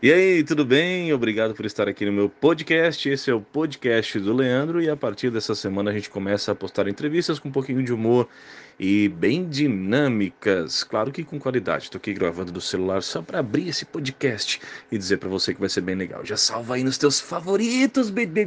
E aí, tudo bem? Obrigado por estar aqui no meu podcast. Esse é o podcast do Leandro e a partir dessa semana a gente começa a postar entrevistas com um pouquinho de humor e bem dinâmicas, claro que com qualidade. Estou aqui gravando do celular só para abrir esse podcast e dizer para você que vai ser bem legal. Já salva aí nos teus favoritos, bebê.